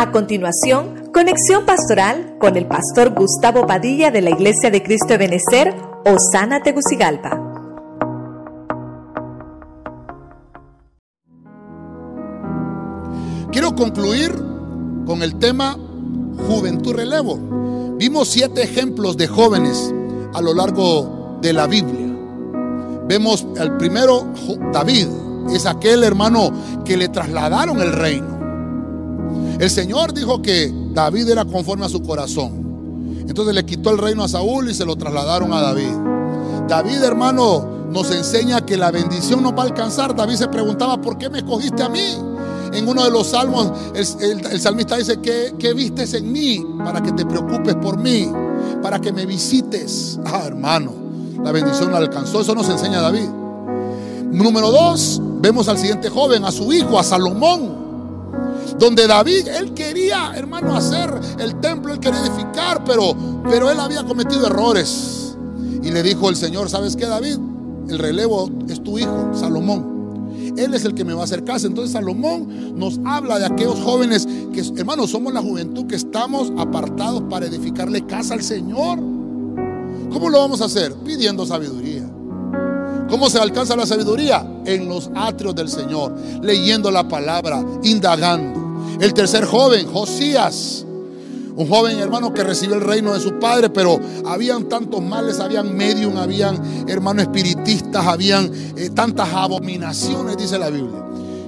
A continuación, conexión pastoral con el pastor Gustavo Padilla de la Iglesia de Cristo de Benecer, Osana Tegucigalpa. Quiero concluir con el tema Juventud Relevo. Vimos siete ejemplos de jóvenes a lo largo de la Biblia. Vemos el primero, David, es aquel hermano que le trasladaron el reino. El Señor dijo que David era conforme a su corazón. Entonces le quitó el reino a Saúl y se lo trasladaron a David. David, hermano, nos enseña que la bendición no va a alcanzar. David se preguntaba, ¿por qué me escogiste a mí? En uno de los salmos, el, salmista dice, ¿qué, ¿qué vistes en mí para que te preocupes por mí? Para que me visites. Ah, hermano, la bendición no alcanzó. Eso nos enseña David. Número dos, vemos al siguiente joven, a su hijo, a Salomón. Donde David, él quería, hermano, hacer el templo, él quería edificar, pero, pero él había cometido errores. Y le dijo el Señor, ¿sabes qué, David? El relevo es tu hijo, Salomón. Él es el que me va a hacer casa. Entonces Salomón nos habla de aquellos jóvenes que, hermanos, somos la juventud que estamos apartados para edificarle casa al Señor. ¿Cómo lo vamos a hacer? Pidiendo sabiduría. ¿Cómo se alcanza la sabiduría? En los atrios del Señor, leyendo la palabra, indagando. El tercer joven, Josías. Un joven hermano que recibió el reino de su padre, pero habían tantos males, habían medium, habían hermanos espiritistas, habían eh, tantas abominaciones, dice la Biblia,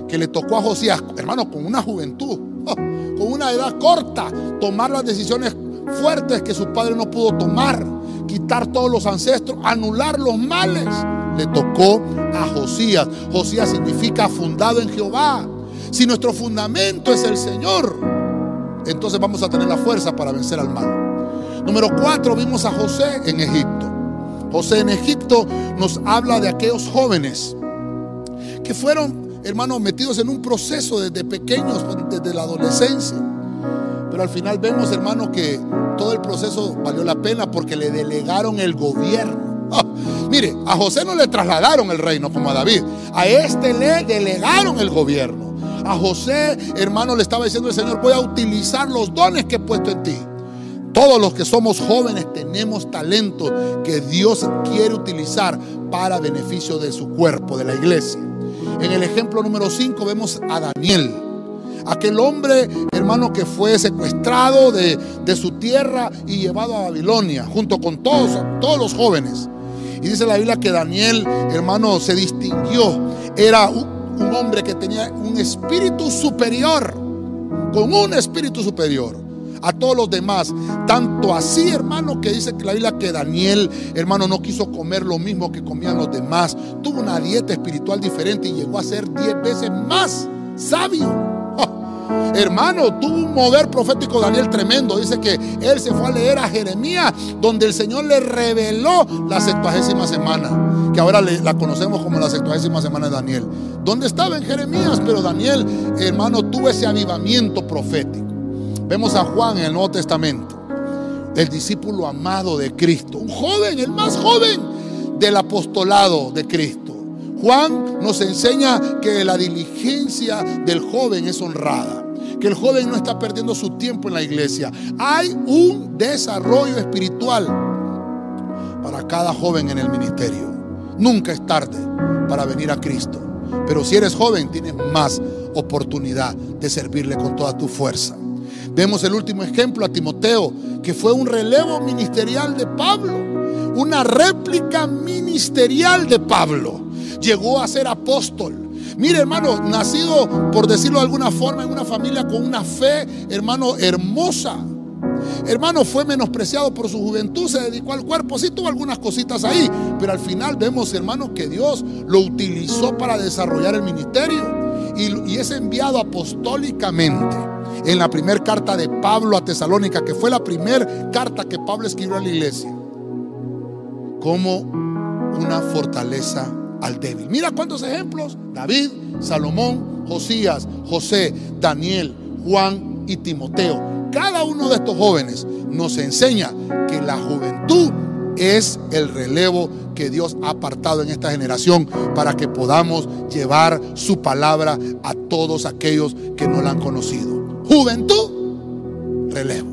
que le tocó a Josías, hermano, con una juventud, con una edad corta, tomar las decisiones fuertes que su padre no pudo tomar, quitar todos los ancestros, anular los males. Le tocó a Josías. Josías significa fundado en Jehová. Si nuestro fundamento es el Señor, entonces vamos a tener la fuerza para vencer al mal. Número cuatro, vimos a José en Egipto. José en Egipto nos habla de aquellos jóvenes que fueron, hermanos, metidos en un proceso desde pequeños, desde la adolescencia. Pero al final vemos, hermanos, que todo el proceso valió la pena porque le delegaron el gobierno. Ah, mire, a José no le trasladaron el reino como a David. A este le delegaron el gobierno. A José, hermano, le estaba diciendo el Señor, voy a utilizar los dones que he puesto en ti. Todos los que somos jóvenes tenemos talento que Dios quiere utilizar para beneficio de su cuerpo, de la iglesia. En el ejemplo número 5 vemos a Daniel. Aquel hombre, hermano, que fue secuestrado de, su tierra y llevado a Babilonia, junto con todos, todos los jóvenes. Y dice la Biblia que Daniel, hermano, se distinguió. Era un hombre que tenía un espíritu superior, con un espíritu superior a todos los demás. Tanto así, hermano, que dice que la Biblia que Daniel, hermano, no quiso comer lo mismo que comían los demás. Tuvo una dieta espiritual diferente y llegó a ser diez veces más sabio. Hermano, tuvo un mover profético Daniel tremendo. Dice que él se fue a leer a Jeremías, donde el Señor le reveló la septuagésima semana, que ahora la conocemos como la septuagésima semana de Daniel. ¿Dónde estaba en Jeremías? Pero Daniel, hermano, tuvo ese avivamiento profético. Vemos a Juan en el Nuevo Testamento, el discípulo amado de Cristo, un joven, el más joven del apostolado de Cristo. Juan nos enseña que la diligencia del joven es honrada, que el joven no está perdiendo su tiempo en la iglesia. Hay un desarrollo espiritual para cada joven en el ministerio. Nunca es tarde para venir a Cristo. Pero si eres joven, tienes más oportunidad de servirle con toda tu fuerza. Vemos el último ejemplo a Timoteo, que fue un relevo ministerial de Pablo, una réplica ministerial de Pablo llegó a ser apóstol. Mire, hermano, nacido, por decirlo de alguna forma, en una familia con una fe, hermano, hermosa. Hermano, fue menospreciado por su juventud, se dedicó al cuerpo, sí tuvo algunas cositas ahí, pero al final vemos, hermano, que Dios lo utilizó para desarrollar el ministerio y, y es enviado apostólicamente en la primera carta de Pablo a Tesalónica, que fue la primera carta que Pablo escribió a la iglesia, como una fortaleza al débil. Mira cuántos ejemplos. David, Salomón, Josías, José, Daniel, Juan y Timoteo. Cada uno de estos jóvenes nos enseña que la juventud es el relevo que Dios ha apartado en esta generación para que podamos llevar su palabra a todos aquellos que no la han conocido. Juventud relevo.